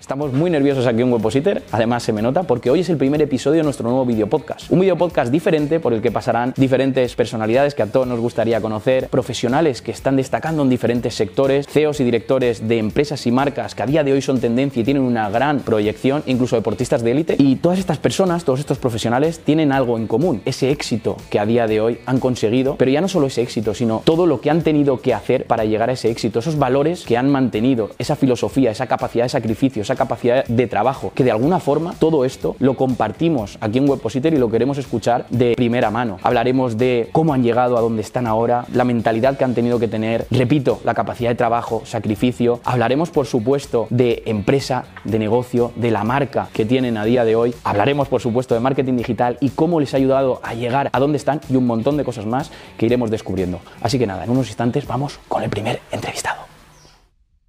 Estamos muy nerviosos aquí en Webpositor, además se me nota porque hoy es el primer episodio de nuestro nuevo video podcast. Un video podcast diferente por el que pasarán diferentes personalidades que a todos nos gustaría conocer, profesionales que están destacando en diferentes sectores, CEOs y directores de empresas y marcas que a día de hoy son tendencia y tienen una gran proyección, incluso deportistas de élite. Y todas estas personas, todos estos profesionales tienen algo en común, ese éxito que a día de hoy han conseguido, pero ya no solo ese éxito, sino todo lo que han tenido que hacer para llegar a ese éxito, esos valores que han mantenido, esa filosofía, esa capacidad de sacrificio, capacidad de trabajo, que de alguna forma todo esto lo compartimos aquí en Webpositor y lo queremos escuchar de primera mano. Hablaremos de cómo han llegado a donde están ahora, la mentalidad que han tenido que tener, repito, la capacidad de trabajo, sacrificio. Hablaremos, por supuesto, de empresa, de negocio, de la marca que tienen a día de hoy. Hablaremos, por supuesto, de marketing digital y cómo les ha ayudado a llegar a donde están y un montón de cosas más que iremos descubriendo. Así que nada, en unos instantes vamos con el primer entrevistado.